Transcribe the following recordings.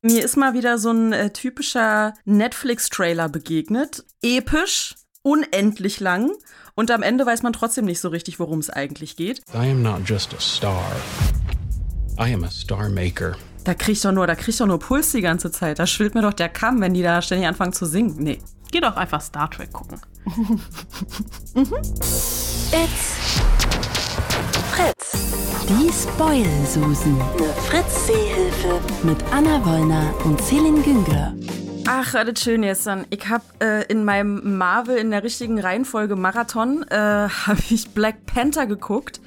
Mir ist mal wieder so ein äh, typischer Netflix-Trailer begegnet. Episch, unendlich lang. Und am Ende weiß man trotzdem nicht so richtig, worum es eigentlich geht. I am not just a star. I am a star maker. Da krieg ich doch nur, da krieg ich doch nur Puls die ganze Zeit. Da schwillt mir doch der Kamm, wenn die da ständig anfangen zu singen. Nee. Geh doch einfach Star Trek gucken. It's Fritz. Die Spoil-Susen. Eine Fritz-Seehilfe. Mit Anna Wollner und Celine Güngler. Ach, alles schön jetzt dann. Ich habe äh, in meinem Marvel in der richtigen Reihenfolge Marathon äh, habe ich Black Panther geguckt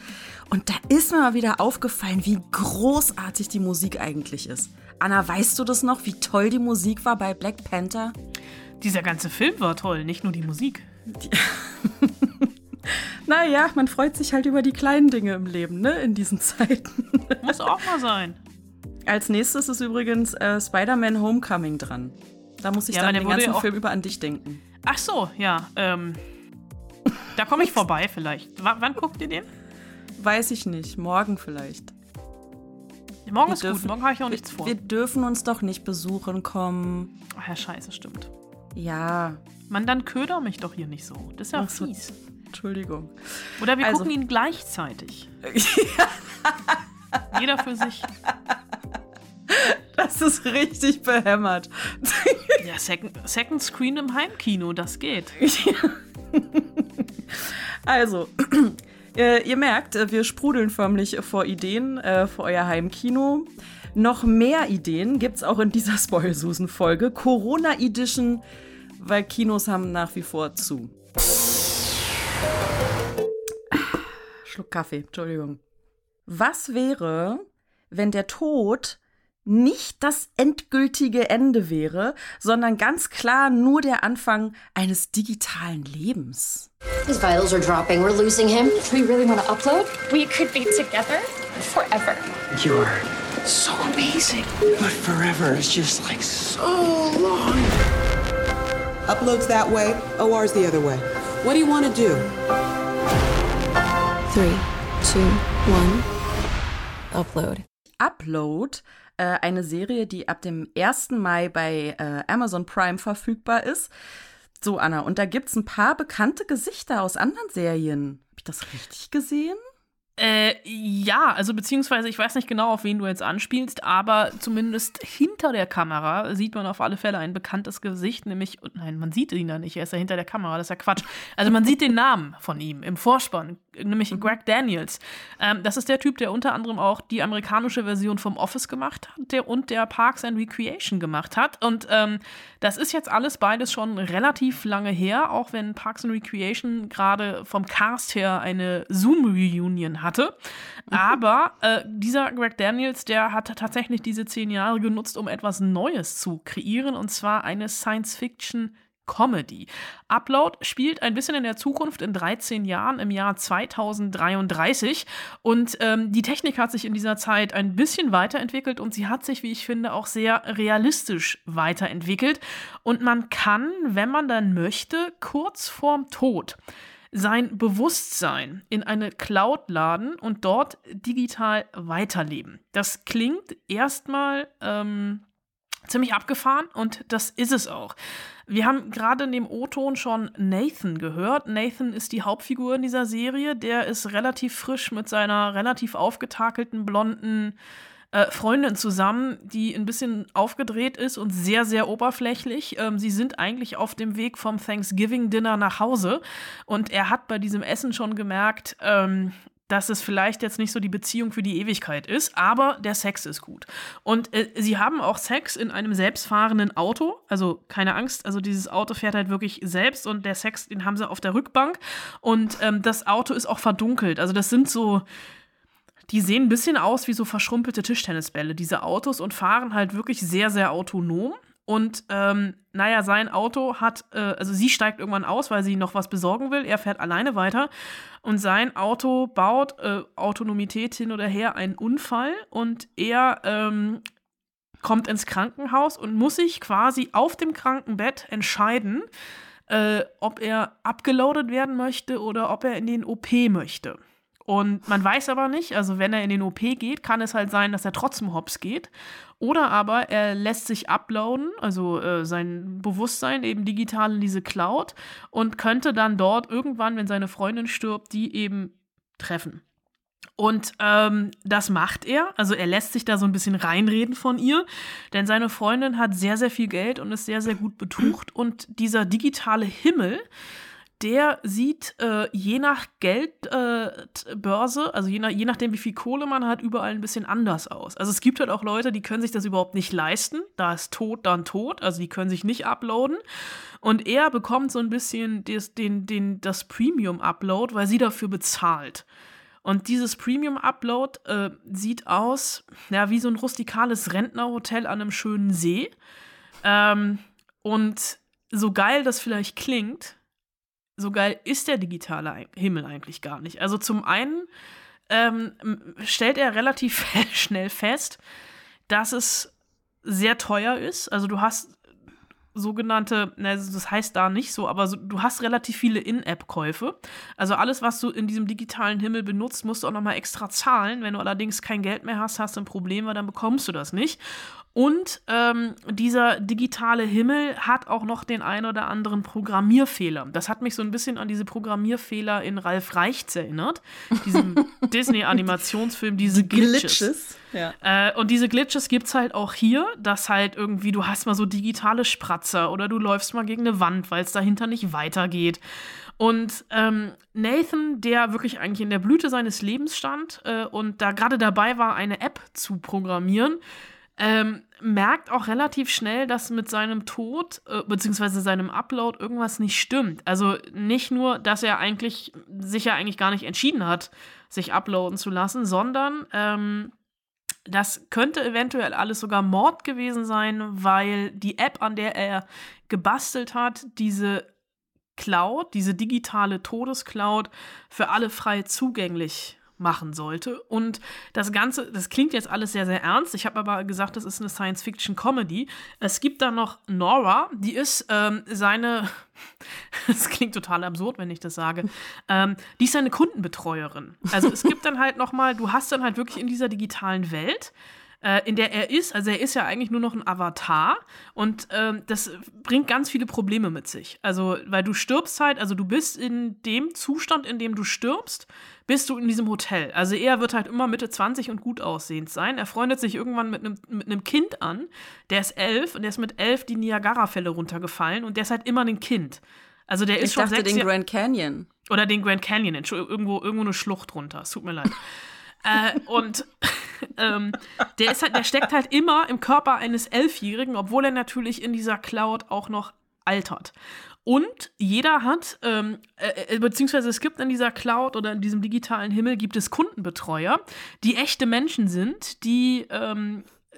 und da ist mir mal wieder aufgefallen, wie großartig die Musik eigentlich ist. Anna, weißt du das noch, wie toll die Musik war bei Black Panther? Dieser ganze Film war toll, nicht nur die Musik. naja, man freut sich halt über die kleinen Dinge im Leben, ne, in diesen Zeiten. Muss auch mal sein. Als nächstes ist übrigens äh, Spider-Man Homecoming dran. Da muss ich ja, dann den ganzen Film über an dich denken. Ach so, ja. Ähm, da komme ich vorbei vielleicht. W wann guckt ihr den? Weiß ich nicht. Morgen vielleicht. Morgen wir ist dürfen, gut. Morgen habe ich auch nichts vor. Wir dürfen uns doch nicht besuchen kommen. Ach ja, scheiße, stimmt. Ja. Mann, dann köder mich doch hier nicht so. Das ist ja Ach fies. Entschuldigung. Oder wir also, gucken ihn gleichzeitig. Jeder für sich. Das ist richtig behämmert. Ja, Second, Second Screen im Heimkino, das geht. Also, äh, ihr merkt, äh, wir sprudeln förmlich vor Ideen äh, für euer Heimkino. Noch mehr Ideen gibt es auch in dieser Spoilsusen-Folge. Corona Edition, weil Kinos haben nach wie vor zu. Schluck Kaffee, Entschuldigung. Was wäre, wenn der Tod nicht das endgültige Ende wäre, sondern ganz klar nur der Anfang eines digitalen Lebens. His vitals are dropping. We're losing him. Do we really want to upload? We could be together forever. You're so amazing. But forever is just like so long. Upload's that way, OR's the other way. What do you want to do? Three, two, one. Upload. Upload äh, eine Serie, die ab dem 1. Mai bei äh, Amazon Prime verfügbar ist. So, Anna, und da gibt es ein paar bekannte Gesichter aus anderen Serien. Habe ich das richtig gesehen? Äh, ja, also beziehungsweise ich weiß nicht genau, auf wen du jetzt anspielst, aber zumindest hinter der Kamera sieht man auf alle Fälle ein bekanntes Gesicht, nämlich, nein, man sieht ihn ja nicht, er ist ja hinter der Kamera, das ist ja Quatsch. Also man sieht den Namen von ihm im Vorspann, nämlich mhm. Greg Daniels. Ähm, das ist der Typ, der unter anderem auch die amerikanische Version vom Office gemacht hat der, und der Parks and Recreation gemacht hat. Und ähm, das ist jetzt alles beides schon relativ lange her, auch wenn Parks and Recreation gerade vom Cast her eine Zoom-Reunion hatte. Mhm. Aber äh, dieser Greg Daniels, der hat tatsächlich diese zehn Jahre genutzt, um etwas Neues zu kreieren, und zwar eine Science-Fiction- Comedy. Upload spielt ein bisschen in der Zukunft in 13 Jahren im Jahr 2033 und ähm, die Technik hat sich in dieser Zeit ein bisschen weiterentwickelt und sie hat sich, wie ich finde, auch sehr realistisch weiterentwickelt und man kann, wenn man dann möchte, kurz vorm Tod sein Bewusstsein in eine Cloud laden und dort digital weiterleben. Das klingt erstmal ähm, ziemlich abgefahren und das ist es auch. Wir haben gerade in dem O-Ton schon Nathan gehört. Nathan ist die Hauptfigur in dieser Serie. Der ist relativ frisch mit seiner relativ aufgetakelten blonden äh, Freundin zusammen, die ein bisschen aufgedreht ist und sehr, sehr oberflächlich. Ähm, sie sind eigentlich auf dem Weg vom Thanksgiving-Dinner nach Hause und er hat bei diesem Essen schon gemerkt, ähm, dass es vielleicht jetzt nicht so die Beziehung für die Ewigkeit ist, aber der Sex ist gut. Und äh, sie haben auch Sex in einem selbstfahrenden Auto. Also keine Angst, also dieses Auto fährt halt wirklich selbst und der Sex, den haben sie auf der Rückbank. Und ähm, das Auto ist auch verdunkelt. Also das sind so. Die sehen ein bisschen aus wie so verschrumpelte Tischtennisbälle, diese Autos, und fahren halt wirklich sehr, sehr autonom. Und ähm, naja, sein Auto hat, äh, also sie steigt irgendwann aus, weil sie noch was besorgen will. Er fährt alleine weiter. Und sein Auto baut äh, Autonomität hin oder her einen Unfall und er ähm, kommt ins Krankenhaus und muss sich quasi auf dem Krankenbett entscheiden, äh, ob er abgeloadet werden möchte oder ob er in den OP möchte. Und man weiß aber nicht, also wenn er in den OP geht, kann es halt sein, dass er trotzdem hops geht. Oder aber er lässt sich uploaden, also äh, sein Bewusstsein eben digital in diese Cloud und könnte dann dort irgendwann, wenn seine Freundin stirbt, die eben treffen. Und ähm, das macht er. Also er lässt sich da so ein bisschen reinreden von ihr, denn seine Freundin hat sehr, sehr viel Geld und ist sehr, sehr gut betucht. Und dieser digitale Himmel, der sieht äh, je nach Geldbörse, äh, also je, nach, je nachdem, wie viel Kohle man hat, überall ein bisschen anders aus. Also es gibt halt auch Leute, die können sich das überhaupt nicht leisten. Da ist tot, dann tot. Also die können sich nicht uploaden. Und er bekommt so ein bisschen des, den, den, das Premium-Upload, weil sie dafür bezahlt. Und dieses Premium-Upload äh, sieht aus, ja, wie so ein rustikales Rentnerhotel an einem schönen See. Ähm, und so geil das vielleicht klingt, so geil ist der digitale Himmel eigentlich gar nicht. Also zum einen ähm, stellt er relativ schnell fest, dass es sehr teuer ist. Also du hast sogenannte, also das heißt da nicht so, aber so, du hast relativ viele In-App-Käufe. Also alles, was du in diesem digitalen Himmel benutzt, musst du auch nochmal extra zahlen. Wenn du allerdings kein Geld mehr hast, hast du ein Problem, weil dann bekommst du das nicht. Und ähm, dieser digitale Himmel hat auch noch den ein oder anderen Programmierfehler. Das hat mich so ein bisschen an diese Programmierfehler in Ralf Reichts erinnert. Diesem Disney-Animationsfilm, diese Glitches. Glitches. Ja. Äh, und diese Glitches gibt es halt auch hier, dass halt irgendwie, du hast mal so digitale Spratzer oder du läufst mal gegen eine Wand, weil es dahinter nicht weitergeht. Und ähm, Nathan, der wirklich eigentlich in der Blüte seines Lebens stand äh, und da gerade dabei war, eine App zu programmieren, ähm, merkt auch relativ schnell, dass mit seinem Tod äh, beziehungsweise seinem Upload irgendwas nicht stimmt. Also nicht nur, dass er eigentlich sich ja eigentlich gar nicht entschieden hat, sich uploaden zu lassen, sondern ähm, das könnte eventuell alles sogar Mord gewesen sein, weil die App, an der er gebastelt hat, diese Cloud, diese digitale Todescloud für alle frei zugänglich machen sollte. Und das Ganze, das klingt jetzt alles sehr, sehr ernst. Ich habe aber gesagt, das ist eine Science-Fiction-Comedy. Es gibt da noch Nora, die ist ähm, seine, das klingt total absurd, wenn ich das sage, ähm, die ist seine Kundenbetreuerin. Also es gibt dann halt nochmal, du hast dann halt wirklich in dieser digitalen Welt, äh, in der er ist. Also er ist ja eigentlich nur noch ein Avatar und ähm, das bringt ganz viele Probleme mit sich. Also, weil du stirbst halt, also du bist in dem Zustand, in dem du stirbst, bist du in diesem Hotel. Also er wird halt immer Mitte 20 und gut aussehend sein. Er freundet sich irgendwann mit einem mit einem Kind an, der ist elf und der ist mit elf die Niagara-Fälle runtergefallen und der ist halt immer ein Kind. Also der ist ich schon dachte den Grand Canyon. Oder den Grand Canyon, irgendwo, irgendwo eine Schlucht runter. Es tut mir leid. Äh, und ähm, der, ist halt, der steckt halt immer im Körper eines Elfjährigen, obwohl er natürlich in dieser Cloud auch noch altert. Und jeder hat, ähm, äh, äh, beziehungsweise es gibt in dieser Cloud oder in diesem digitalen Himmel gibt es Kundenbetreuer, die echte Menschen sind, die ähm, äh,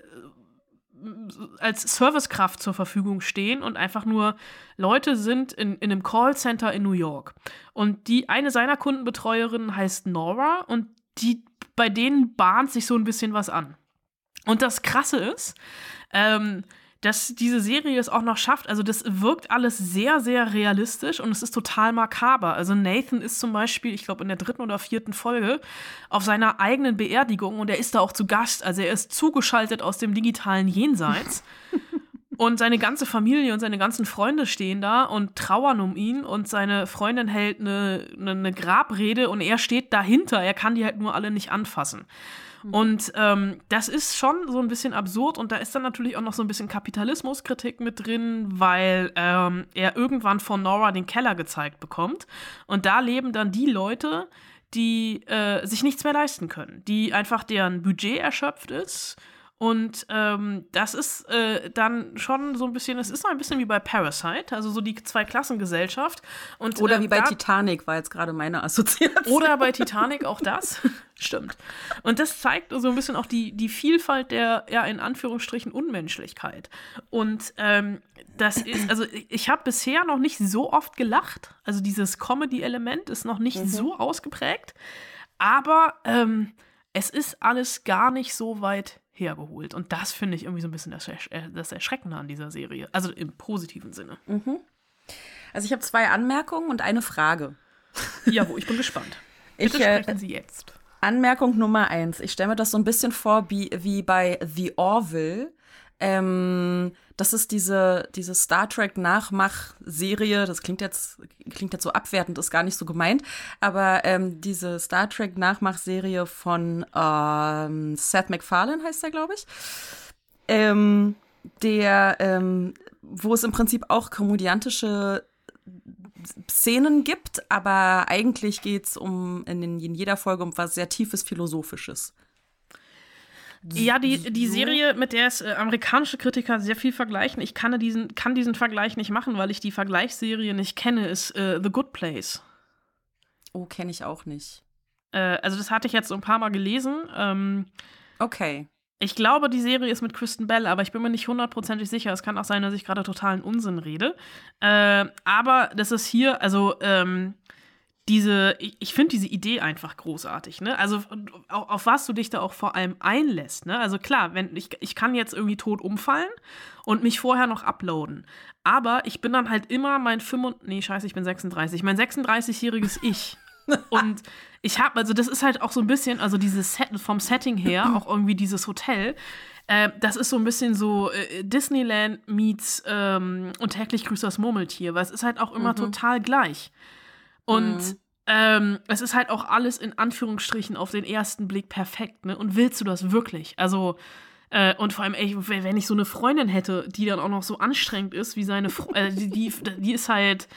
als Servicekraft zur Verfügung stehen und einfach nur Leute sind in, in einem Callcenter in New York. Und die eine seiner Kundenbetreuerinnen heißt Nora und die bei denen bahnt sich so ein bisschen was an. Und das Krasse ist, ähm, dass diese Serie es auch noch schafft. Also das wirkt alles sehr, sehr realistisch und es ist total makaber. Also Nathan ist zum Beispiel, ich glaube in der dritten oder vierten Folge, auf seiner eigenen Beerdigung und er ist da auch zu Gast. Also er ist zugeschaltet aus dem digitalen Jenseits. Und seine ganze Familie und seine ganzen Freunde stehen da und trauern um ihn und seine Freundin hält eine, eine, eine Grabrede und er steht dahinter. Er kann die halt nur alle nicht anfassen. Mhm. Und ähm, das ist schon so ein bisschen absurd und da ist dann natürlich auch noch so ein bisschen Kapitalismuskritik mit drin, weil ähm, er irgendwann von Nora den Keller gezeigt bekommt. Und da leben dann die Leute, die äh, sich nichts mehr leisten können, die einfach deren Budget erschöpft ist und ähm, das ist äh, dann schon so ein bisschen, es ist so ein bisschen wie bei Parasite, also so die Zweiklassengesellschaft. Und, oder äh, wie bei Titanic war jetzt gerade meine Assoziation. Oder bei Titanic auch das. Stimmt. Und das zeigt so ein bisschen auch die, die Vielfalt der, ja, in Anführungsstrichen Unmenschlichkeit. Und ähm, das ist, also ich habe bisher noch nicht so oft gelacht. Also dieses Comedy-Element ist noch nicht mhm. so ausgeprägt. Aber ähm, es ist alles gar nicht so weit hergeholt. Und das finde ich irgendwie so ein bisschen das, Ersch äh, das, Erschreckende an dieser Serie. Also im positiven Sinne. Mhm. Also ich habe zwei Anmerkungen und eine Frage. Ja, wo ich bin gespannt. Bitte Ich, äh, sprechen Sie jetzt. Anmerkung Nummer eins. Ich stelle mir das so ein bisschen vor wie, wie bei The Orville. Ähm, das ist diese, diese Star Trek Nachmach-Serie. Das klingt jetzt, klingt jetzt so abwertend, ist gar nicht so gemeint. Aber ähm, diese Star Trek Nachmach-Serie von ähm, Seth MacFarlane heißt der, glaube ich. Ähm, der, ähm, wo es im Prinzip auch komödiantische Szenen gibt, aber eigentlich geht's um in, in jeder Folge um was sehr tiefes Philosophisches. Ja, die, die Serie, mit der es äh, amerikanische Kritiker sehr viel vergleichen, ich kann diesen, kann diesen Vergleich nicht machen, weil ich die Vergleichsserie nicht kenne, ist äh, The Good Place. Oh, kenne ich auch nicht. Äh, also, das hatte ich jetzt so ein paar Mal gelesen. Ähm, Okay. ich glaube, die Serie ist mit Kristen Bell, aber ich bin mir nicht hundertprozentig sicher. Es kann auch sein, dass ich gerade totalen Unsinn rede. Äh, aber das ist hier, also, ähm, diese, ich, ich finde diese Idee einfach großartig, ne? Also auf, auf was du dich da auch vor allem einlässt, ne? Also klar, wenn ich, ich kann jetzt irgendwie tot umfallen und mich vorher noch uploaden. Aber ich bin dann halt immer mein 35, nee, scheiße, ich bin 36, mein 36-jähriges Ich. Und ich habe, also das ist halt auch so ein bisschen, also dieses Set, vom Setting her, auch irgendwie dieses Hotel, äh, das ist so ein bisschen so äh, Disneyland meets ähm, und täglich grüßt das Murmeltier, weil es ist halt auch immer total gleich. Und ähm, es ist halt auch alles in Anführungsstrichen auf den ersten Blick perfekt, ne? Und willst du das wirklich? Also, äh, und vor allem, ey, wenn ich so eine Freundin hätte, die dann auch noch so anstrengend ist, wie seine Fre äh, die, die, die ist halt,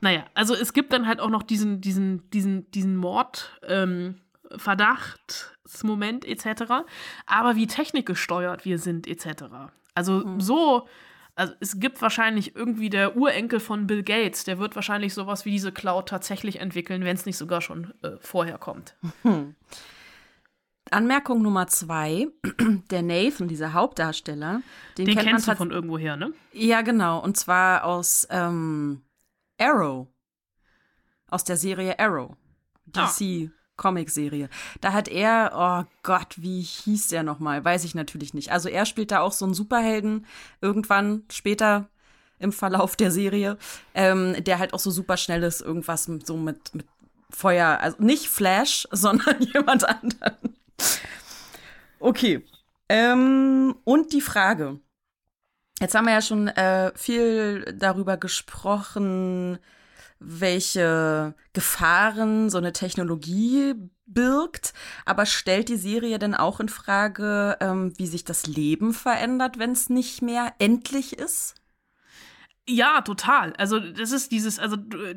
naja, also es gibt dann halt auch noch diesen, diesen, diesen, diesen Mord, ähm, Verdachtsmoment etc. Aber wie technikgesteuert wir sind etc. Also so, also es gibt wahrscheinlich irgendwie der Urenkel von Bill Gates, der wird wahrscheinlich sowas wie diese Cloud tatsächlich entwickeln, wenn es nicht sogar schon äh, vorher kommt. Anmerkung Nummer zwei. Der Nathan, dieser Hauptdarsteller, den, Den kennt kennst du man von irgendwoher, ne? Ja, genau. Und zwar aus ähm, Arrow. Aus der Serie Arrow. Ah. Comic-Serie. Da hat er, oh Gott, wie hieß der nochmal? Weiß ich natürlich nicht. Also er spielt da auch so einen Superhelden irgendwann später im Verlauf der Serie, ähm, der halt auch so super schnell ist, irgendwas so mit, mit Feuer, also nicht Flash, sondern jemand anderen. Okay. Ähm, und die Frage. Jetzt haben wir ja schon äh, viel darüber gesprochen, welche Gefahren so eine Technologie birgt. Aber stellt die Serie denn auch in Frage, ähm, wie sich das Leben verändert, wenn es nicht mehr endlich ist? Ja, total. Also das ist dieses, also äh,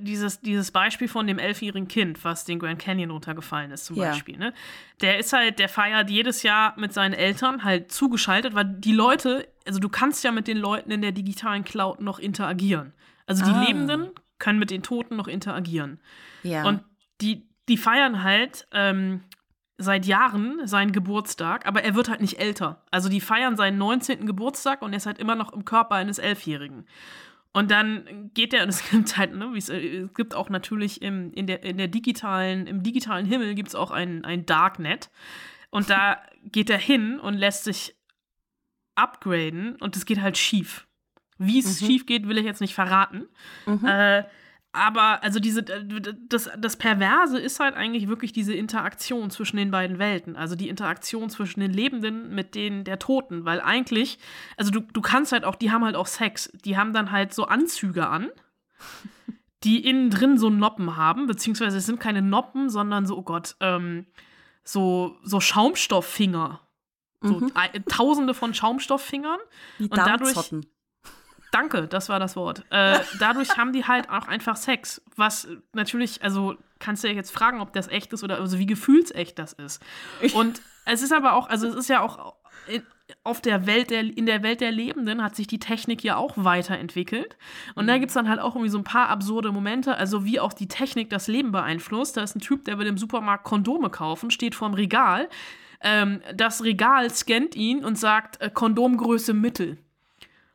dieses, dieses Beispiel von dem elfjährigen Kind, was den Grand Canyon runtergefallen ist, zum Ja. Beispiel. Ne? Der ist halt, der feiert jedes Jahr mit seinen Eltern halt zugeschaltet, weil die Leute, also du kannst ja mit den Leuten in der digitalen Cloud noch interagieren. Also die Ah. Lebenden können mit den Toten noch interagieren. Ja. Und die, die feiern halt ähm, seit Jahren seinen Geburtstag, aber er wird halt nicht älter. Also die feiern seinen 19. Geburtstag und er ist halt immer noch im Körper eines Elfjährigen. Und dann geht er, und es gibt halt, ne, wie es, äh, es gibt auch natürlich im, in, der, in der digitalen, im digitalen Himmel gibt es auch ein, ein Darknet. Und da geht er hin und lässt sich upgraden und es geht halt schief. Wie es schief geht, will ich jetzt nicht verraten. Äh, aber also diese, das, das Perverse ist halt eigentlich wirklich diese Interaktion zwischen den beiden Welten. Also die Interaktion zwischen den Lebenden mit denen der Toten. Weil eigentlich, also du, du kannst halt auch, die haben halt auch Sex. Die haben dann halt so Anzüge an, die innen drin so Noppen haben. Beziehungsweise es sind keine Noppen, sondern so, oh Gott, ähm, so, so Schaumstofffinger. So ein- tausende von Schaumstofffingern. Wie und dadurch-. Danke, das war das Wort. Äh, dadurch haben die halt auch einfach Sex. Was natürlich, also kannst du ja jetzt fragen, ob das echt ist oder also wie gefühlsecht das ist. Und es ist aber auch, also es ist ja auch in, auf der Welt der, in der Welt der Lebenden hat sich die Technik ja auch weiterentwickelt. Und da gibt es dann halt auch irgendwie so ein paar absurde Momente, also wie auch die Technik das Leben beeinflusst. Da ist ein Typ, der will im Supermarkt Kondome kaufen, steht vorm Regal. Ähm, das Regal scannt ihn und sagt äh, Kondomgröße Mittel.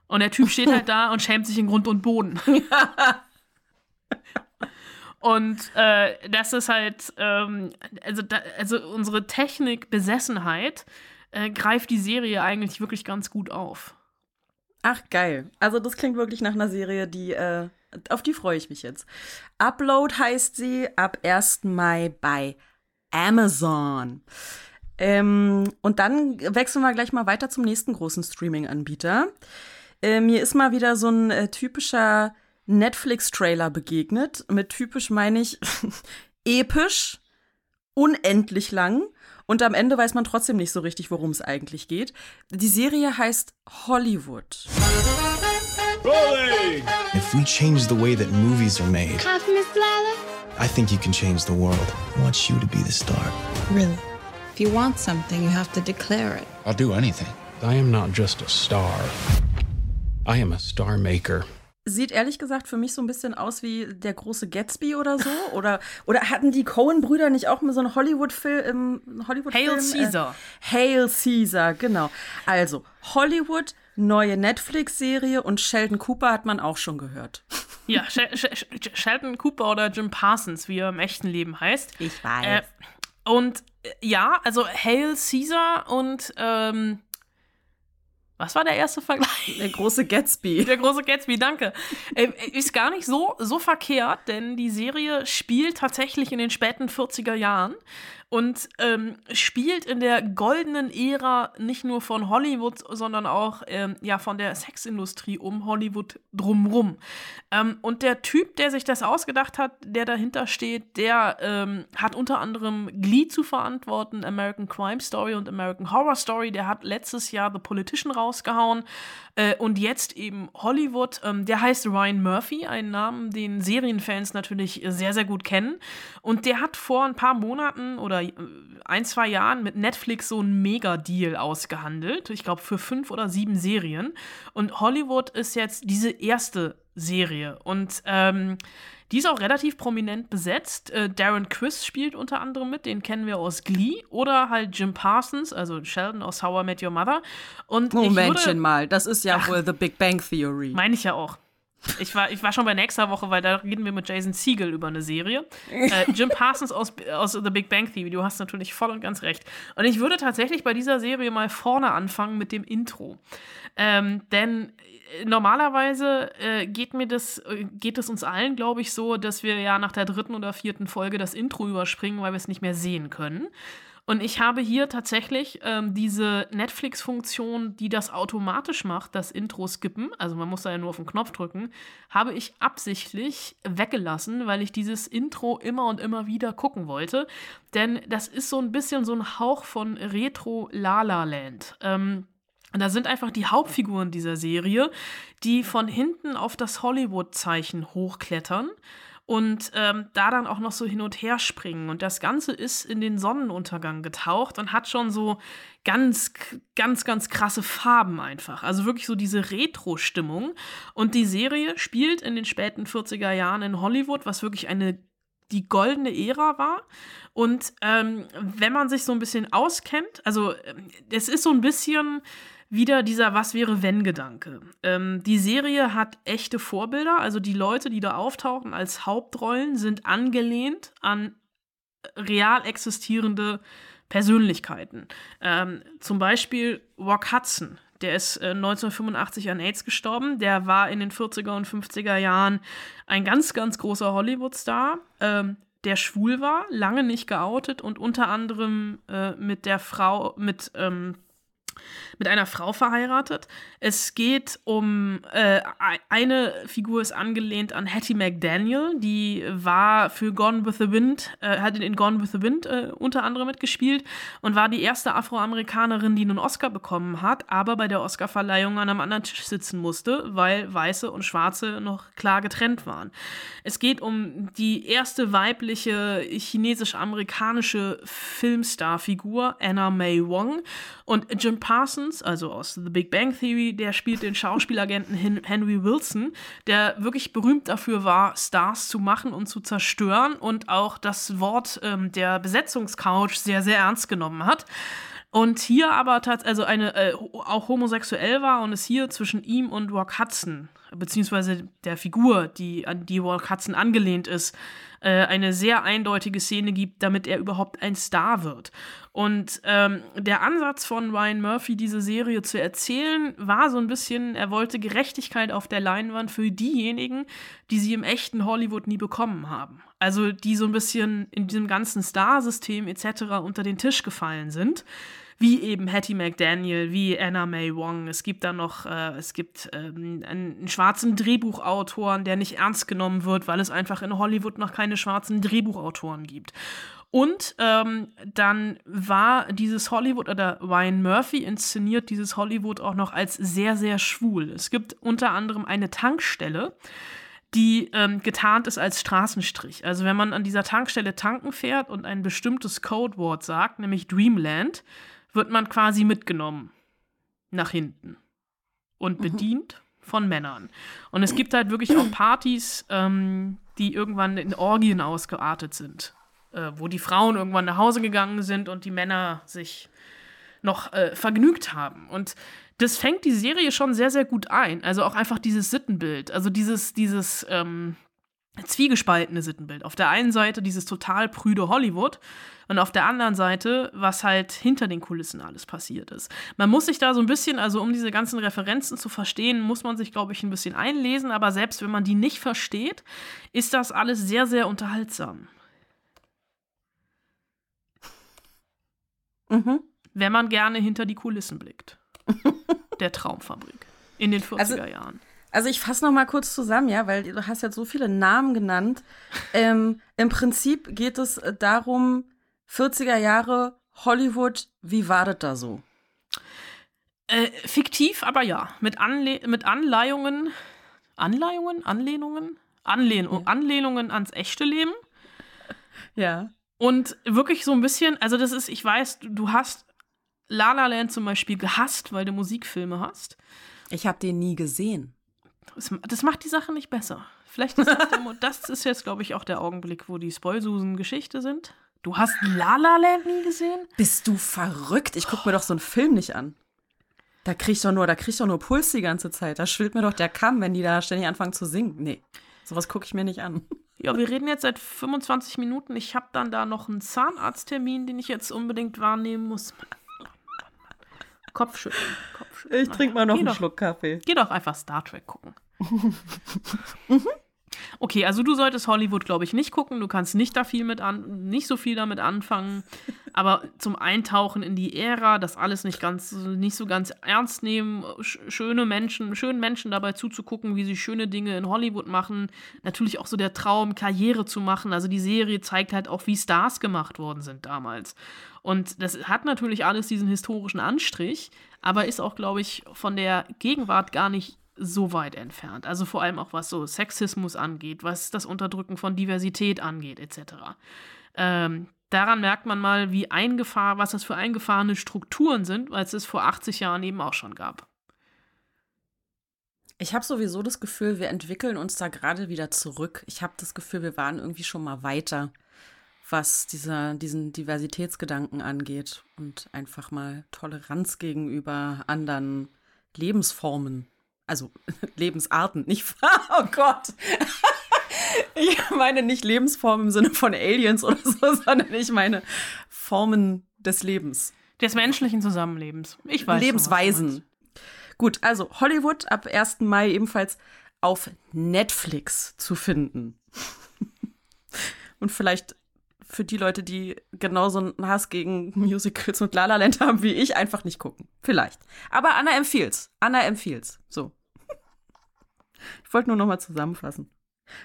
Und der Typ steht halt da und schämt sich in Grund und Boden. und äh, das ist halt, ähm, also, da, also unsere Technikbesessenheit äh, greift die Serie eigentlich wirklich ganz gut auf. Ach, geil. Also das klingt wirklich nach einer Serie, die äh, Auf die freue ich mich jetzt. Upload heißt sie ab 1. Mai bei Amazon. Ähm, und dann wechseln wir gleich mal weiter zum nächsten großen Streaming-Anbieter. Äh, mir ist mal wieder so ein äh, typischer Netflix-Trailer begegnet. Mit typisch meine ich episch, unendlich lang. Und am Ende weiß man trotzdem nicht so richtig, worum es eigentlich geht. Die Serie heißt Hollywood. Rolling! If we change the way that movies are made, Half Miss Lala? I think you can change the world. I want you to be the star. Really? If you want something, you have to declare it. I'll do anything. I am not just a star. I am a star maker. Sieht ehrlich gesagt für mich so ein bisschen aus wie der große Gatsby oder so. Oder, oder hatten die Cohen-Brüder nicht auch mal so einen Hollywood-Film? Hollywood Hail Caesar. Äh, Hail Caesar, genau. Also, Hollywood, neue Netflix-Serie und Sheldon Cooper hat man auch schon gehört. Ja, Sh Sh Sheldon Cooper oder Jim Parsons, wie er im echten Leben heißt. Ich weiß. Äh, und äh, ja, also Hail Caesar und ähm, was war der erste Vergleich? Der große Gatsby. Der große Gatsby, danke. äh, ist gar nicht so, so verkehrt, denn die Serie spielt tatsächlich in den späten 40er Jahren und ähm, spielt in der goldenen Ära nicht nur von Hollywood, sondern auch ähm, ja, von der Sexindustrie um Hollywood drumrum. Ähm, und der Typ, der sich das ausgedacht hat, der dahinter steht, der ähm, hat unter anderem Glee zu verantworten, American Crime Story und American Horror Story. Der hat letztes Jahr The Politician rausgehauen äh, und jetzt eben Hollywood. Ähm, der heißt Ryan Murphy, einen Namen, den Serienfans natürlich sehr, sehr gut kennen. Und der hat vor ein paar Monaten oder ein, zwei Jahren mit Netflix so einen Mega-Deal ausgehandelt. Ich glaube, für fünf oder sieben Serien. Und Hollywood ist jetzt diese erste Serie. Und ähm, die ist auch relativ prominent besetzt. Äh, Darren Criss spielt unter anderem mit, den kennen wir aus Glee. Oder halt Jim Parsons, also Sheldon aus How I Met Your Mother. Und Momentchen würde, mal, das ist ja ach, wohl The Big Bang Theory. Meine ich ja auch. Ich war, ich war schon bei nächster Woche, weil da reden wir mit Jason Siegel über eine Serie. Äh, Jim Parsons aus, aus The Big Bang Theory, du hast natürlich voll und ganz recht. Und ich würde tatsächlich bei dieser Serie mal vorne anfangen mit dem Intro. Ähm, denn äh, normalerweise äh, geht mir das, äh, geht es uns allen, glaube ich, so, dass wir ja nach der dritten oder vierten Folge das Intro überspringen, weil wir es nicht mehr sehen können. Und ich habe hier tatsächlich ähm, diese Netflix-Funktion, die das automatisch macht, das Intro skippen, also man muss da ja nur auf den Knopf drücken, habe ich absichtlich weggelassen, weil ich dieses Intro immer und immer wieder gucken wollte. Denn das ist so ein bisschen so ein Hauch von Retro-Lala-Land. Ähm, und da sind einfach die Hauptfiguren dieser Serie, die von hinten auf das Hollywood-Zeichen hochklettern und ähm, da dann auch noch so hin und her springen. Und das Ganze ist in den Sonnenuntergang getaucht und hat schon so ganz, ganz, ganz krasse Farben einfach. Also wirklich so diese Retro-Stimmung. Und die Serie spielt in den späten 40er Jahren in Hollywood, was wirklich eine die goldene Ära war. Und ähm, wenn man sich so ein bisschen auskennt, also es ist so ein bisschen wieder dieser Was wäre wenn Gedanke. Ähm, die Serie hat echte Vorbilder, also die Leute, die da auftauchen als Hauptrollen, sind angelehnt an real existierende Persönlichkeiten. Ähm, zum Beispiel Rock Hudson. Der ist äh, 1985 an AIDS gestorben. Der war in den 40er und 50er Jahren ein ganz, ganz großer Hollywood-Star. Ähm, der schwul war, lange nicht geoutet und unter anderem äh, mit der Frau, mit ähm, mit einer Frau verheiratet. Es geht um äh, eine Figur ist angelehnt an Hattie McDaniel, die war für Gone with the Wind, äh, hat in Gone with the Wind äh, unter anderem mitgespielt und war die erste Afroamerikanerin, die einen Oscar bekommen hat, aber bei der Oscarverleihung an einem anderen Tisch sitzen musste, weil Weiße und Schwarze noch klar getrennt waren. Es geht um die erste weibliche chinesisch-amerikanische Filmstar-Figur Anna May Wong und Jim Parsons, also aus The Big Bang Theory, der spielt den Schauspielagenten Henry Wilson, der wirklich berühmt dafür war, Stars zu machen und zu zerstören und auch das Wort ähm, der Besetzungscouch sehr, sehr ernst genommen hat. Und hier aber tatsächlich, also eine, äh, auch homosexuell war und es hier zwischen ihm und Rock Hudson, beziehungsweise der Figur, die an die Rock Hudson angelehnt ist, äh, eine sehr eindeutige Szene gibt, damit er überhaupt ein Star wird. Und ähm, der Ansatz von Ryan Murphy, diese Serie zu erzählen, war so ein bisschen, er wollte Gerechtigkeit auf der Leinwand für diejenigen, die sie im echten Hollywood nie bekommen haben. Also die so ein bisschen in diesem ganzen Star-System etc. unter den Tisch gefallen sind wie eben Hattie McDaniel, wie Anna May Wong. Es gibt da noch, äh, es gibt ähm, einen, einen, schwarzen Drehbuchautoren, der nicht ernst genommen wird, weil es einfach in Hollywood noch keine schwarzen Drehbuchautoren gibt. Und ähm, dann war dieses Hollywood oder Ryan Murphy inszeniert dieses Hollywood auch noch als sehr, sehr schwul. Es gibt unter anderem eine Tankstelle, die ähm, getarnt ist als Straßenstrich. Also wenn man an dieser Tankstelle tanken fährt und ein bestimmtes Codewort sagt, nämlich Dreamland, wird man quasi mitgenommen nach hinten und mhm. bedient mhm. von Männern. Und es gibt halt wirklich auch Partys, ähm, die irgendwann in Orgien ausgeartet sind, äh, wo die Frauen irgendwann nach Hause gegangen sind und die Männer sich noch äh, vergnügt haben. Und das fängt die Serie schon sehr, sehr gut ein. Also auch einfach dieses Sittenbild, also dieses, dieses ähm, zwiegespaltene Sittenbild. Auf der einen Seite dieses total prüde Hollywood und auf der anderen Seite, was halt hinter den Kulissen alles passiert ist. Man muss sich da so ein bisschen, also um diese ganzen Referenzen zu verstehen, muss man sich, glaube ich, ein bisschen einlesen, aber selbst wenn man die nicht versteht, ist das alles sehr, sehr unterhaltsam. Mhm. Wenn man gerne hinter die Kulissen blickt. der Traumfabrik. In den 40er also, Jahren. Also ich fasse noch mal kurz zusammen, ja, weil du hast jetzt so viele Namen genannt. Ähm, Im Prinzip geht es darum, 40er Jahre Hollywood, wie war das da so? Äh, fiktiv, aber ja. Mit, Anle mit Anleihungen, Anleihungen, Anlehnungen, Anlehn ja. Anlehnungen ans echte Leben. Ja. Und wirklich so ein bisschen, also das ist, ich weiß, du hast La La Land zum Beispiel gehasst, weil du Musikfilme hast. Ich habe den nie gesehen. Das, macht die Sache nicht besser. Vielleicht ist das, der, das ist jetzt, glaube ich, auch der Augenblick, wo die Spoilsusen-Geschichte sind. Du hast La La Land nie gesehen? Bist du verrückt? Ich gucke mir doch so einen Film nicht an. Da krieg ich doch nur, da krieg ich doch nur Puls die ganze Zeit. Da schwillt mir doch der Kamm, wenn die da ständig anfangen zu singen. Nee, sowas gucke ich mir nicht an. Ja, wir reden jetzt seit 25 Minuten. Ich habe dann da noch einen Zahnarzttermin, den ich jetzt unbedingt wahrnehmen muss. Kopfschütteln. Kopfschütteln. Ich trinke mal noch einen doch, Schluck Kaffee. Geh doch einfach Star Trek gucken. mhm. Okay, also du solltest Hollywood, glaube ich, nicht gucken. Du kannst nicht da viel mit an, nicht so viel damit anfangen. Aber zum Eintauchen in die Ära, das alles nicht ganz, nicht so ganz ernst nehmen, schöne Menschen, schönen Menschen dabei zuzugucken, wie sie schöne Dinge in Hollywood machen. Natürlich auch so der Traum, Karriere zu machen. Also die Serie zeigt halt auch, wie Stars gemacht worden sind damals. Und das hat natürlich alles diesen historischen Anstrich, aber ist auch, glaube ich, von der Gegenwart gar nicht so weit entfernt. Also vor allem auch was so Sexismus angeht, was das Unterdrücken von Diversität angeht, etc. Ähm, daran merkt man mal, wie eingefahren, was das für eingefahrene Strukturen sind, weil es es vor 80 Jahren eben auch schon gab. Ich habe sowieso das Gefühl, wir entwickeln uns da gerade wieder zurück. Ich habe das Gefühl, wir waren irgendwie schon mal weiter, was dieser, diesen Diversitätsgedanken angeht und einfach mal Toleranz gegenüber anderen Lebensformen also Lebensarten, nicht? Oh Gott. Ich meine nicht Lebensform im Sinne von Aliens oder so, sondern ich meine Formen des Lebens. Des menschlichen Zusammenlebens. Ich weiß. Lebensweisen. Gut, also Hollywood ab 1. Mai ebenfalls auf Netflix zu finden. Und vielleicht für die Leute, die genauso einen Hass gegen Musicals und La La Land haben wie ich, einfach nicht gucken. Vielleicht. Aber Anna empfiehlt Anna empfiehlt So. Ich wollte nur noch mal zusammenfassen.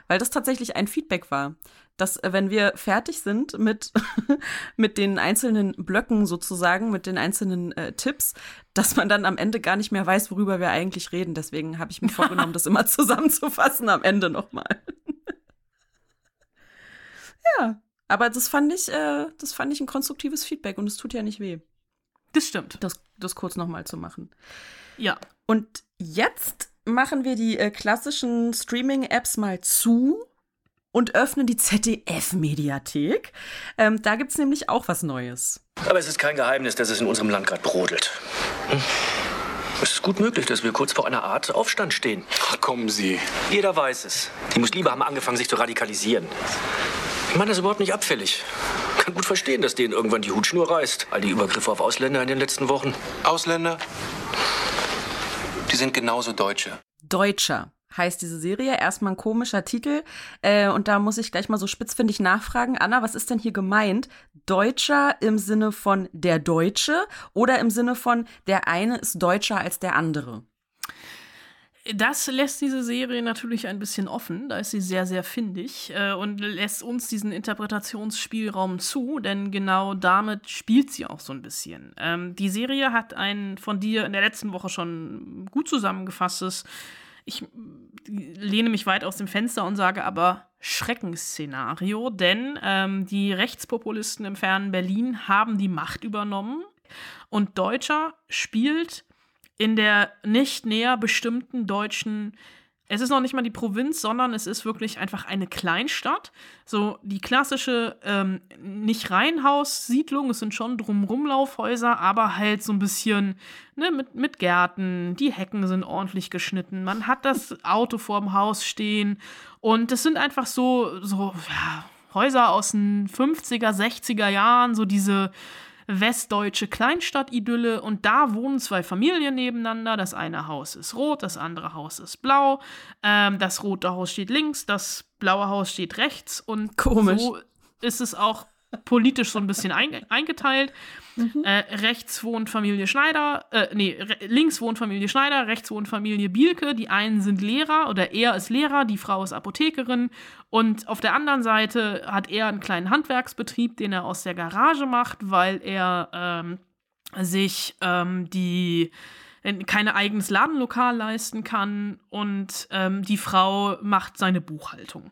Weil das tatsächlich ein Feedback war, dass äh, wenn wir fertig sind mit, mit den einzelnen Blöcken sozusagen, mit den einzelnen äh, Tipps, dass man dann am Ende gar nicht mehr weiß, worüber wir eigentlich reden. Deswegen habe ich mir vorgenommen, das immer zusammenzufassen am Ende nochmal. ja, aber das fand ich, äh, das fand ich ein konstruktives Feedback und es tut ja nicht weh. Das stimmt. Das, das kurz nochmal zu machen. Ja. Und jetzt machen wir die äh, klassischen Streaming-Apps mal zu und öffne die ZDF-Mediathek. Ähm, da gibt es nämlich auch was Neues. Aber es ist kein Geheimnis, dass es in unserem Land gerade brodelt. Hm? Es ist gut möglich, dass wir kurz vor einer Art Aufstand stehen. Ach, kommen Sie. Jeder weiß es. Die Muslime haben angefangen, sich zu radikalisieren. Ich meine das ist überhaupt nicht abfällig. Ich kann gut verstehen, dass denen irgendwann die Hutschnur reißt. All die Übergriffe auf Ausländer in den letzten Wochen. Ausländer? Die sind genauso Deutsche. Deutscher heißt diese Serie. Erstmal ein komischer Titel. Äh, und da muss ich gleich mal so spitzfindig nachfragen. Anna, was ist denn hier gemeint? Deutscher im Sinne von der Deutsche oder im Sinne von der eine ist deutscher als der andere? Das lässt diese Serie natürlich ein bisschen offen, da ist sie sehr, sehr findig äh, und lässt uns diesen Interpretationsspielraum zu, denn genau damit spielt sie auch so ein bisschen. Ähm, die Serie hat ein von dir in der letzten Woche schon gut zusammengefasstes ich lehne mich weit aus dem Fenster und sage aber Schreckensszenario, denn ähm, die Rechtspopulisten im fernen Berlin haben die Macht übernommen und Deutscher spielt in der nicht näher bestimmten deutschen es ist noch nicht mal die Provinz, sondern es ist wirklich einfach eine Kleinstadt. So die klassische, ähm, nicht Reihenhaus-Siedlung, es sind schon Drumrumlaufhäuser, aber halt so ein bisschen ne, mit, mit Gärten. Die Hecken sind ordentlich geschnitten. Man hat das Auto vorm Haus stehen. Und es sind einfach so, so ja, Häuser aus den 50er, 60er Jahren, so diese westdeutsche Kleinstadt-Idylle und da wohnen zwei Familien nebeneinander. Das eine Haus ist rot, das andere Haus ist blau. Ähm, das rote Haus steht links, das blaue Haus steht rechts und Komisch. so ist es auch politisch so ein bisschen eingeteilt. Mhm. Äh, rechts wohnt Familie Schneider, äh, nee, links wohnt Familie Schneider, rechts wohnt Familie Bielke. Die einen sind Lehrer oder er ist Lehrer, die Frau ist Apothekerin. Und auf der anderen Seite hat er einen kleinen Handwerksbetrieb, den er aus der Garage macht, weil er ähm, sich ähm, die kein eigenes Ladenlokal leisten kann und ähm, die Frau macht seine Buchhaltung.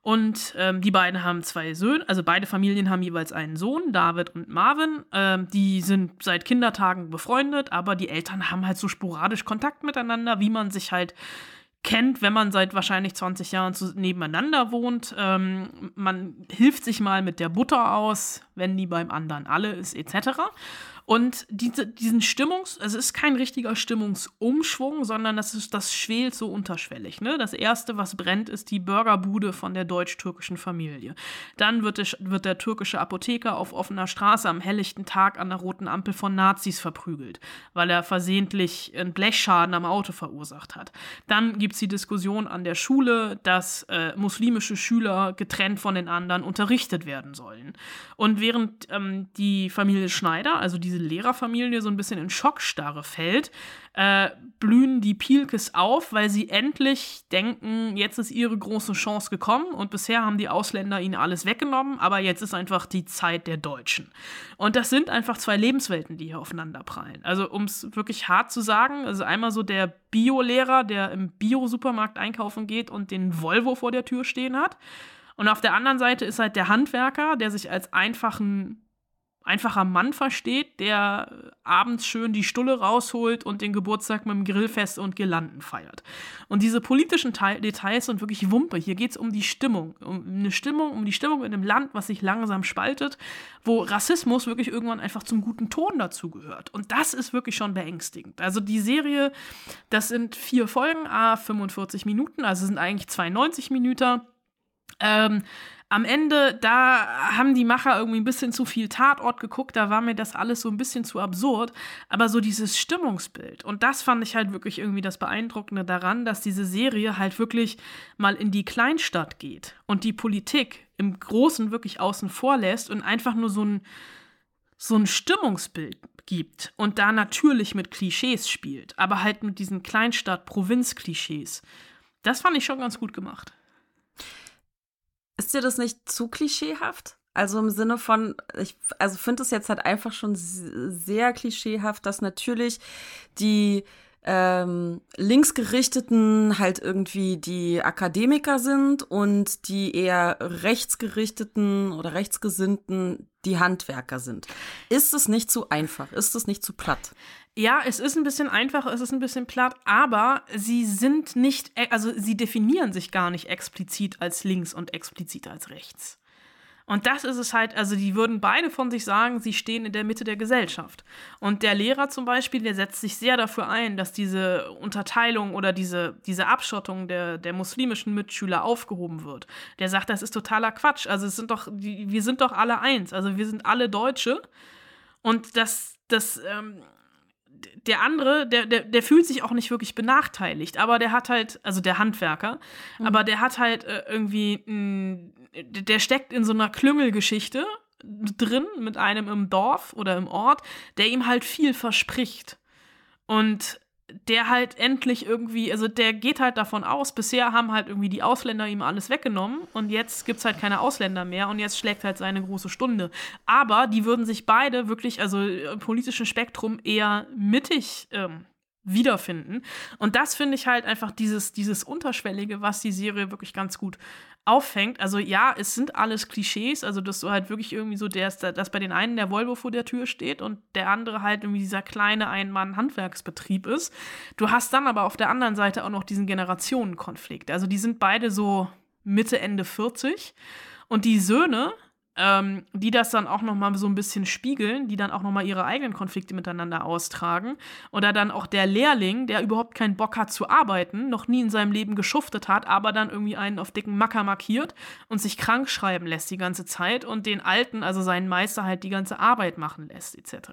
Und ähm, die beiden haben zwei Söhne, also beide Familien haben jeweils einen Sohn, David und Marvin. Ähm, die sind seit Kindertagen befreundet, aber die Eltern haben halt so sporadisch Kontakt miteinander, wie man sich halt kennt, wenn man seit wahrscheinlich 20 Jahren zu, nebeneinander wohnt. Ähm, man hilft sich mal mit der Butter aus, wenn die beim anderen alle ist, etc. Und diese, diesen Stimmungs-, also es ist kein richtiger Stimmungsumschwung, sondern das, ist, das schwelt so unterschwellig. Ne? Das erste, was brennt, ist die Burgerbude von der deutsch-türkischen Familie. Dann wird, es, wird der türkische Apotheker auf offener Straße am helllichten Tag an der roten Ampel von Nazis verprügelt, weil er versehentlich einen Blechschaden am Auto verursacht hat. Dann gibt es die Diskussion an der Schule, dass äh, muslimische Schüler getrennt von den anderen unterrichtet werden sollen. Und während ähm, die Familie Schneider, also diese diese Lehrerfamilie so ein bisschen in Schockstarre fällt, äh, blühen die Pielkes auf, weil sie endlich denken, jetzt ist ihre große Chance gekommen und bisher haben die Ausländer ihnen alles weggenommen, aber jetzt ist einfach die Zeit der Deutschen. Und das sind einfach zwei Lebenswelten, die hier aufeinander prallen. Also um es wirklich hart zu sagen, also einmal so der Bio-Lehrer, der im Bio-Supermarkt einkaufen geht und den Volvo vor der Tür stehen hat. Und auf der anderen Seite ist halt der Handwerker, der sich als einfachen einfacher Mann versteht, der abends schön die Stulle rausholt und den Geburtstag mit dem Grillfest und Girlanden feiert. Und diese politischen Teil Details sind wirklich Wumpe. Hier geht es um die Stimmung. Um eine Stimmung, um die Stimmung in einem Land, was sich langsam spaltet, wo Rassismus wirklich irgendwann einfach zum guten Ton dazugehört. Und das ist wirklich schon beängstigend. Also die Serie, das sind vier Folgen, a 45 Minuten, also sind eigentlich 92 Minuten. Ähm, am Ende, da haben die Macher irgendwie ein bisschen zu viel Tatort geguckt, da war mir das alles so ein bisschen zu absurd. Aber so dieses Stimmungsbild, und das fand ich halt wirklich irgendwie das Beeindruckende daran, dass diese Serie halt wirklich mal in die Kleinstadt geht und die Politik im Großen wirklich außen vor lässt und einfach nur so ein, so ein Stimmungsbild gibt und da natürlich mit Klischees spielt, aber halt mit diesen Kleinstadt-Provinz-Klischees. Das fand ich schon ganz gut gemacht. Ist dir das nicht zu klischeehaft? Also im Sinne von, ich also finde es jetzt halt einfach schon sehr klischeehaft, dass natürlich die ähm, linksgerichteten halt irgendwie die Akademiker sind und die eher rechtsgerichteten oder rechtsgesinnten die Handwerker sind. Ist es nicht zu einfach? Ist es nicht zu platt? Ja, es ist ein bisschen einfacher, es ist ein bisschen platt, aber sie sind nicht, äh, also sie definieren sich gar nicht explizit als links und explizit als rechts. Und das ist es halt, also die würden beide von sich sagen, sie stehen in der Mitte der Gesellschaft. Und der Lehrer zum Beispiel, der setzt sich sehr dafür ein, dass diese Unterteilung oder diese, diese Abschottung der, der muslimischen Mitschüler aufgehoben wird. Der sagt, das ist totaler Quatsch. Also es sind doch, wir sind doch alle eins. Also wir sind alle Deutsche. Und das, das, ähm, der andere, der, der, der fühlt sich auch nicht wirklich benachteiligt, aber der hat halt, also der Handwerker, mhm. aber der hat halt äh, irgendwie, mh, der steckt in so einer Klüngelgeschichte drin mit einem im Dorf oder im Ort, der ihm halt viel verspricht. Und der halt endlich irgendwie, also der geht halt davon aus, bisher haben halt irgendwie die Ausländer ihm alles weggenommen und jetzt gibt es halt keine Ausländer mehr und jetzt schlägt halt seine große Stunde. Aber die würden sich beide wirklich, also im politischen Spektrum eher mittig ähm, wiederfinden. Und das finde ich halt einfach dieses, dieses Unterschwellige, was die Serie wirklich ganz gut auffängt. Also ja, es sind alles Klischees, also dass du halt wirklich irgendwie so, der, dass bei den einen der Volvo vor der Tür steht und der andere halt irgendwie dieser kleine Ein-Mann-Handwerksbetrieb ist. Du hast dann aber auf der anderen Seite auch noch diesen Generationenkonflikt. Also die sind beide so Mitte, Ende 40 und die Söhne ähm, die das dann auch noch mal so ein bisschen spiegeln, die dann auch noch mal ihre eigenen Konflikte miteinander austragen. Oder dann auch der Lehrling, der überhaupt keinen Bock hat zu arbeiten, noch nie in seinem Leben geschuftet hat, aber dann irgendwie einen auf dicken Macker markiert und sich krank schreiben lässt die ganze Zeit und den Alten, also seinen Meister, halt die ganze Arbeit machen lässt, etc.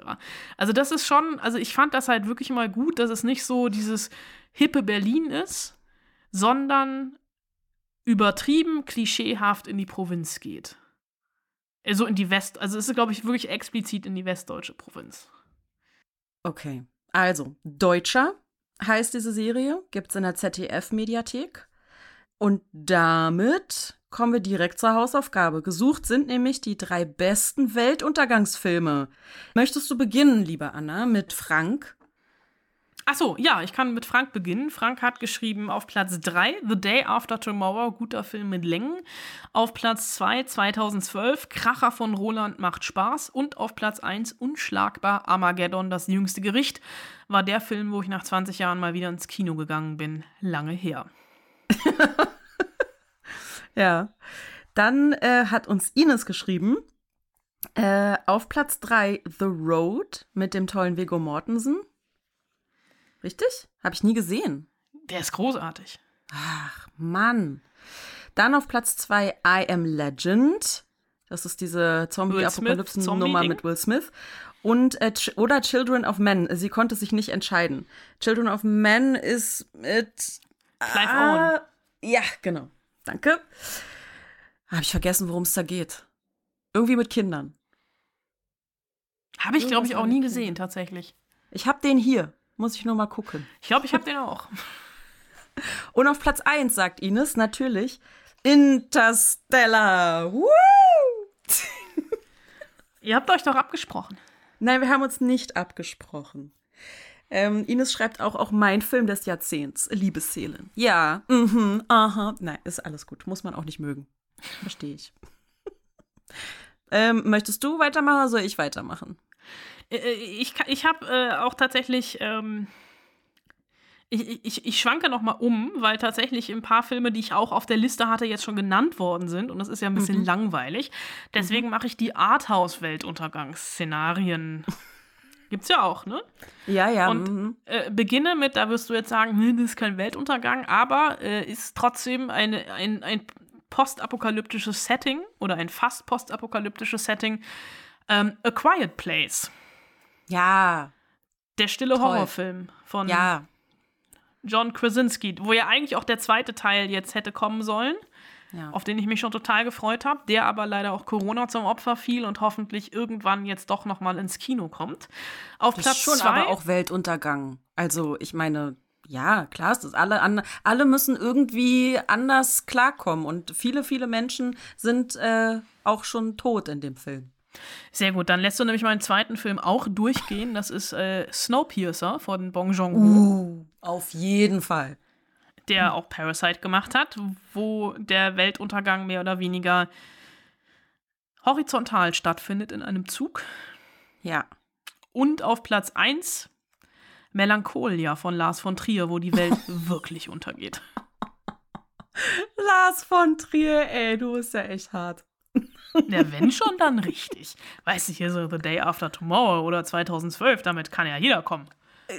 Also das ist schon, also ich fand das halt wirklich mal gut, dass es nicht so dieses hippe Berlin ist, sondern übertrieben klischeehaft in die Provinz geht. So also in die West, also es ist, glaube ich, wirklich explizit in die westdeutsche Provinz. Okay. Also, Deutscher heißt diese Serie, gibt es in der ZDF-Mediathek. Und damit kommen wir direkt zur Hausaufgabe. Gesucht sind nämlich die drei besten Weltuntergangsfilme. Möchtest du beginnen, liebe Anna, mit Frank? Achso, ja, ich kann mit Frank beginnen. Frank hat geschrieben auf Platz 3 The Day After Tomorrow, guter Film mit Längen. Auf Platz 2 2012 Kracher von Roland macht Spaß. Und auf Platz 1 Unschlagbar Armageddon, das jüngste Gericht. War der Film, wo ich nach 20 Jahren mal wieder ins Kino gegangen bin. Lange her. ja. Dann äh, hat uns Ines geschrieben. Äh, auf Platz 3 The Road mit dem tollen Viggo Mortensen. Richtig? Habe ich nie gesehen. Der ist großartig. Ach, Mann. Dann auf Platz 2 I Am Legend. Das ist diese Zombie-Apokalypsen-Nummer mit Will Smith. Und äh, oder Children of Men. Sie konnte sich nicht entscheiden. Children of Men ist mit Clive ah, Owen. Ja, genau. Danke. Habe ich vergessen, worum es da geht. Irgendwie mit Kindern. Habe ich, glaube ich, auch nie gesehen, tatsächlich. Ich habe den hier. Muss ich nur mal gucken. Ich glaube, ich habe den auch. Und auf Platz 1 sagt Ines natürlich Interstellar. Woo! Ihr habt euch doch abgesprochen. Nein, wir haben uns nicht abgesprochen. Ähm, Ines schreibt auch, auch mein Film des Jahrzehnts, Liebesseelen. Ja, mhm, aha. Nein, ist alles gut. Muss man auch nicht mögen. Verstehe ich. ähm, möchtest du weitermachen oder soll ich weitermachen? Äh, äh, ich, ich habe äh, auch tatsächlich. Ähm, ich, ich, ich schwanke noch mal um, weil tatsächlich ein paar Filme, die ich auch auf der Liste hatte, jetzt schon genannt worden sind. Und das ist ja ein bisschen mhm. langweilig. Deswegen mhm. mache ich die Arthouse-Weltuntergangsszenarien. Gibt's ja auch, ne? Ja, ja. Und mhm. äh, beginne mit, da wirst du jetzt sagen, hm, das ist kein Weltuntergang, aber äh, ist trotzdem eine, ein, ein postapokalyptisches Setting oder ein fast postapokalyptisches Setting. Ähm, A Quiet Place. Ja. Der stille Toll. Horrorfilm von ja. John Krasinski, wo ja eigentlich auch der zweite Teil jetzt hätte kommen sollen. Ja. auf den ich mich schon total gefreut habe, der aber leider auch Corona zum Opfer fiel und hoffentlich irgendwann jetzt doch noch mal ins Kino kommt. Auf das Platz ist schon zwei, aber auch Weltuntergang. Also ich meine, ja, klar ist das. Alle, an, alle müssen irgendwie anders klarkommen und viele, viele Menschen sind äh, auch schon tot in dem Film. Sehr gut, dann lässt du nämlich meinen zweiten Film auch durchgehen. Das ist äh, Snowpiercer von Bong Joon-ho. Uh, auf jeden Fall. Der auch Parasite gemacht hat, wo der Weltuntergang mehr oder weniger horizontal stattfindet in einem Zug. Ja. Und auf Platz 1 Melancholia von Lars von Trier, wo die Welt wirklich untergeht. Lars von Trier, ey, du bist ja echt hart. Ja, wenn schon, dann richtig. Weißt du, hier so The Day After Tomorrow oder 2012, damit kann ja jeder kommen.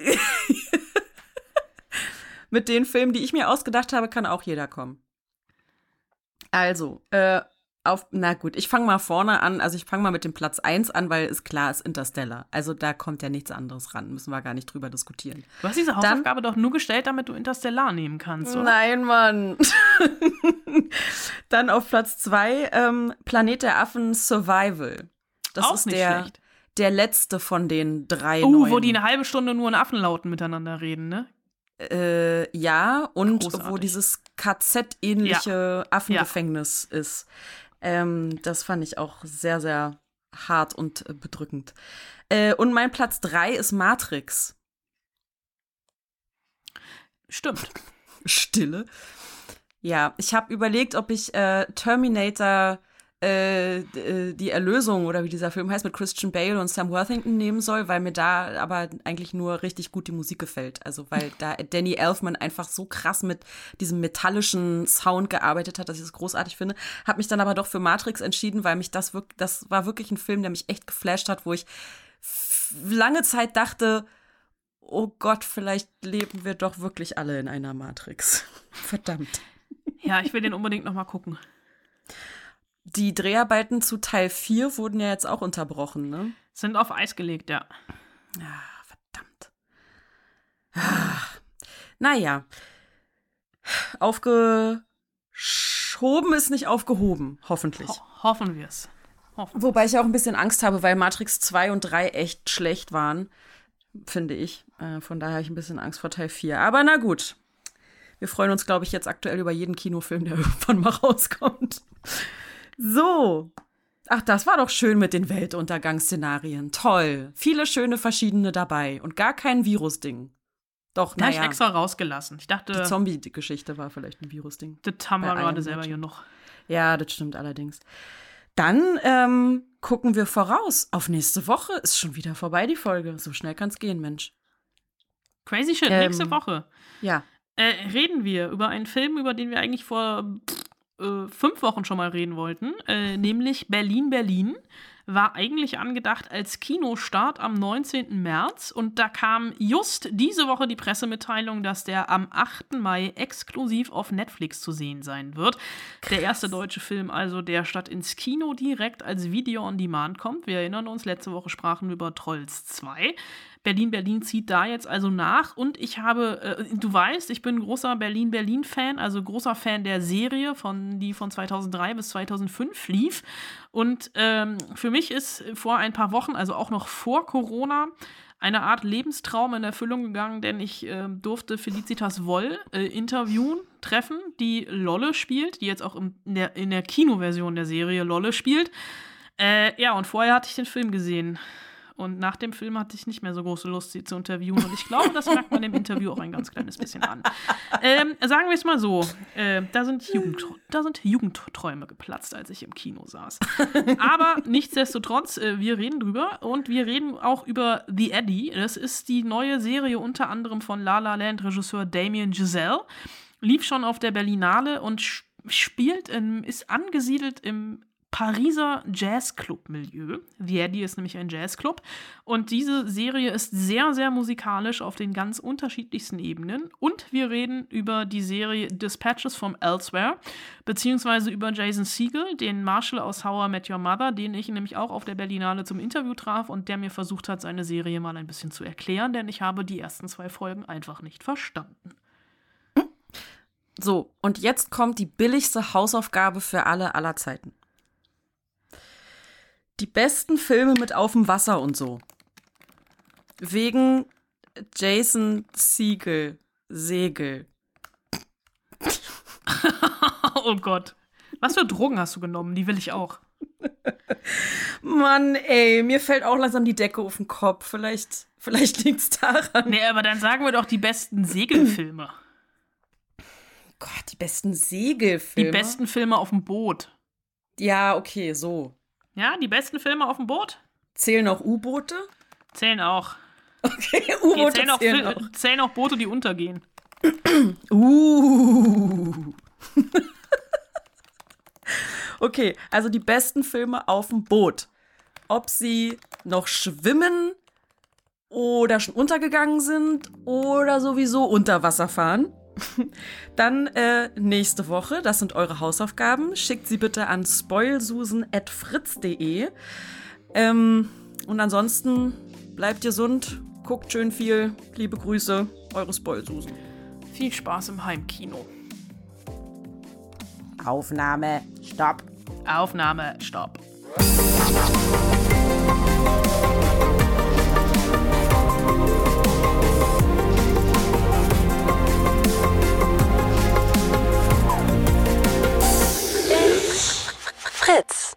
Mit den Filmen, die ich mir ausgedacht habe, kann auch jeder kommen. Also, äh, auf, na gut, ich fange mal vorne an. Also ich fange mal mit dem Platz 1 an, weil ist klar, ist Interstellar. Also da kommt ja nichts anderes ran. Müssen wir gar nicht drüber diskutieren. Du hast diese Hausaufgabe Dann, doch nur gestellt, damit du Interstellar nehmen kannst, oder? Nein, Mann. Dann auf Platz 2 ähm, Planet der Affen Survival. Das Auch ist nicht der, schlecht. der letzte von den drei Oh, neuen. wo die eine halbe Stunde nur in Affenlauten miteinander reden, ne? Äh, ja, und Großartig. wo dieses KZ-ähnliche Affengefängnis ist. Ähm, das fand ich auch sehr, sehr hart und äh, bedrückend. Äh, und mein Platz 3 ist Matrix. Stimmt. Stille. Ja, ich habe überlegt, ob ich äh, Terminator äh, äh, die Erlösung oder wie dieser Film heißt mit Christian Bale und Sam Worthington nehmen soll, weil mir da aber eigentlich nur richtig gut die Musik gefällt. Also weil da Danny Elfman einfach so krass mit diesem metallischen Sound gearbeitet hat, dass ich es großartig finde. Habe mich dann aber doch für Matrix entschieden, weil mich das wirklich, das war wirklich ein Film, der mich echt geflasht hat, wo ich lange Zeit dachte, oh Gott, vielleicht leben wir doch wirklich alle in einer Matrix. Verdammt. Ja, ich will den unbedingt noch mal gucken. Die Dreharbeiten zu Teil 4 wurden ja jetzt auch unterbrochen, ne? Sind auf Eis gelegt, ja. verdammt. Ah, naja. Aufgeschoben ist nicht aufgehoben, hoffentlich. Ho hoffen wir es. Wobei ich auch ein bisschen Angst habe, weil Matrix 2 und 3 echt schlecht waren, finde ich. Äh, von daher habe ich ein bisschen Angst vor Teil 4. Aber na gut. Wir freuen uns, glaube ich, jetzt aktuell über jeden Kinofilm, der irgendwann mal rauskommt. So. Ach, das war doch schön mit den Weltuntergangsszenarien. Toll. Viele schöne verschiedene dabei und gar kein Virus-Ding. Doch, Na, ich naja. extra rausgelassen. Ich dachte, Die Zombie-Geschichte war vielleicht ein Virus-Ding. das haben wir gerade selber Menschen. genug. Ja, das stimmt allerdings. Dann ähm, gucken wir voraus. Auf nächste Woche ist schon wieder vorbei, die Folge. So schnell kann's gehen, Mensch. Crazy Shit, Ähm, nächste Woche. Ja. Äh, reden wir über einen Film, über den wir eigentlich vor äh, fünf Wochen schon mal reden wollten, äh, nämlich Berlin, Berlin. War eigentlich angedacht als Kinostart am 19. März und da kam just diese Woche die Pressemitteilung, dass der am 8. Mai exklusiv auf Netflix zu sehen sein wird. Der erste deutsche Film also, der statt ins Kino direkt als Video on Demand kommt. Wir erinnern uns, letzte Woche sprachen wir über Trolls 2. Berlin, Berlin zieht da jetzt also nach und ich habe, äh, du weißt, ich bin ein großer Berlin-Berlin-Fan, also großer Fan der Serie, von, die von 2003 bis 2005 lief. Und ähm, für mich ist vor ein paar Wochen, also auch noch vor Corona, eine Art Lebenstraum in Erfüllung gegangen, denn ich äh, durfte Felicitas Woll äh, interviewen, treffen, die Lolle spielt, die jetzt auch im, in, der, in der Kinoversion der Serie Lolle spielt. Äh, ja, und vorher hatte ich den Film gesehen. Und nach dem Film hatte ich nicht mehr so große Lust, sie zu interviewen. Und ich glaube, das merkt man im Interview auch ein ganz kleines bisschen an. Ähm, sagen wir es mal so: äh, da, sind Jugend, da sind Jugendträume geplatzt, als ich im Kino saß. Aber nichtsdestotrotz, äh, wir reden drüber. Und wir reden auch über The Eddie. Das ist die neue Serie unter anderem von La La Land Regisseur Damien Giselle. Lief schon auf der Berlinale und spielt, in, ist angesiedelt im Pariser Jazzclub-Milieu. Verdi ist nämlich ein Jazzclub. Und diese Serie ist sehr, sehr musikalisch auf den ganz unterschiedlichsten Ebenen. Und wir reden über die Serie Dispatches from Elsewhere, beziehungsweise über Jason Siegel, den Marshall aus How I Met Your Mother, den ich nämlich auch auf der Berlinale zum Interview traf und der mir versucht hat, seine Serie mal ein bisschen zu erklären, denn ich habe die ersten zwei Folgen einfach nicht verstanden. So, und jetzt kommt die billigste Hausaufgabe für alle aller Zeiten. Die besten Filme mit auf dem Wasser und so. Wegen Jason Siegel. Segel. oh Gott. Was für Drogen hast du genommen? Die will ich auch. Mann, ey, mir fällt auch langsam die Decke auf den Kopf. Vielleicht, vielleicht liegt's daran. Nee, aber dann sagen wir doch die besten Segelfilme. Gott, die besten Segelfilme. Die besten Filme auf dem Boot. Ja, okay, so. Ja, die besten Filme auf dem Boot? Zählen auch U-Boote? Zählen auch. Okay, U-Boote zählen, auch, zählen Fil- zählen auch Boote, die untergehen. Uh. okay, also die besten Filme auf dem Boot. Ob sie noch schwimmen oder schon untergegangen sind oder sowieso unter Wasser fahren. Dann äh, nächste Woche, das sind eure Hausaufgaben. Schickt sie bitte an spoilsusen.fritz.de. Ähm, und ansonsten bleibt gesund, guckt schön viel. Liebe Grüße, eure Spoilsusen. Viel Spaß im Heimkino. Aufnahme, stopp. Aufnahme, stopp. Fritz.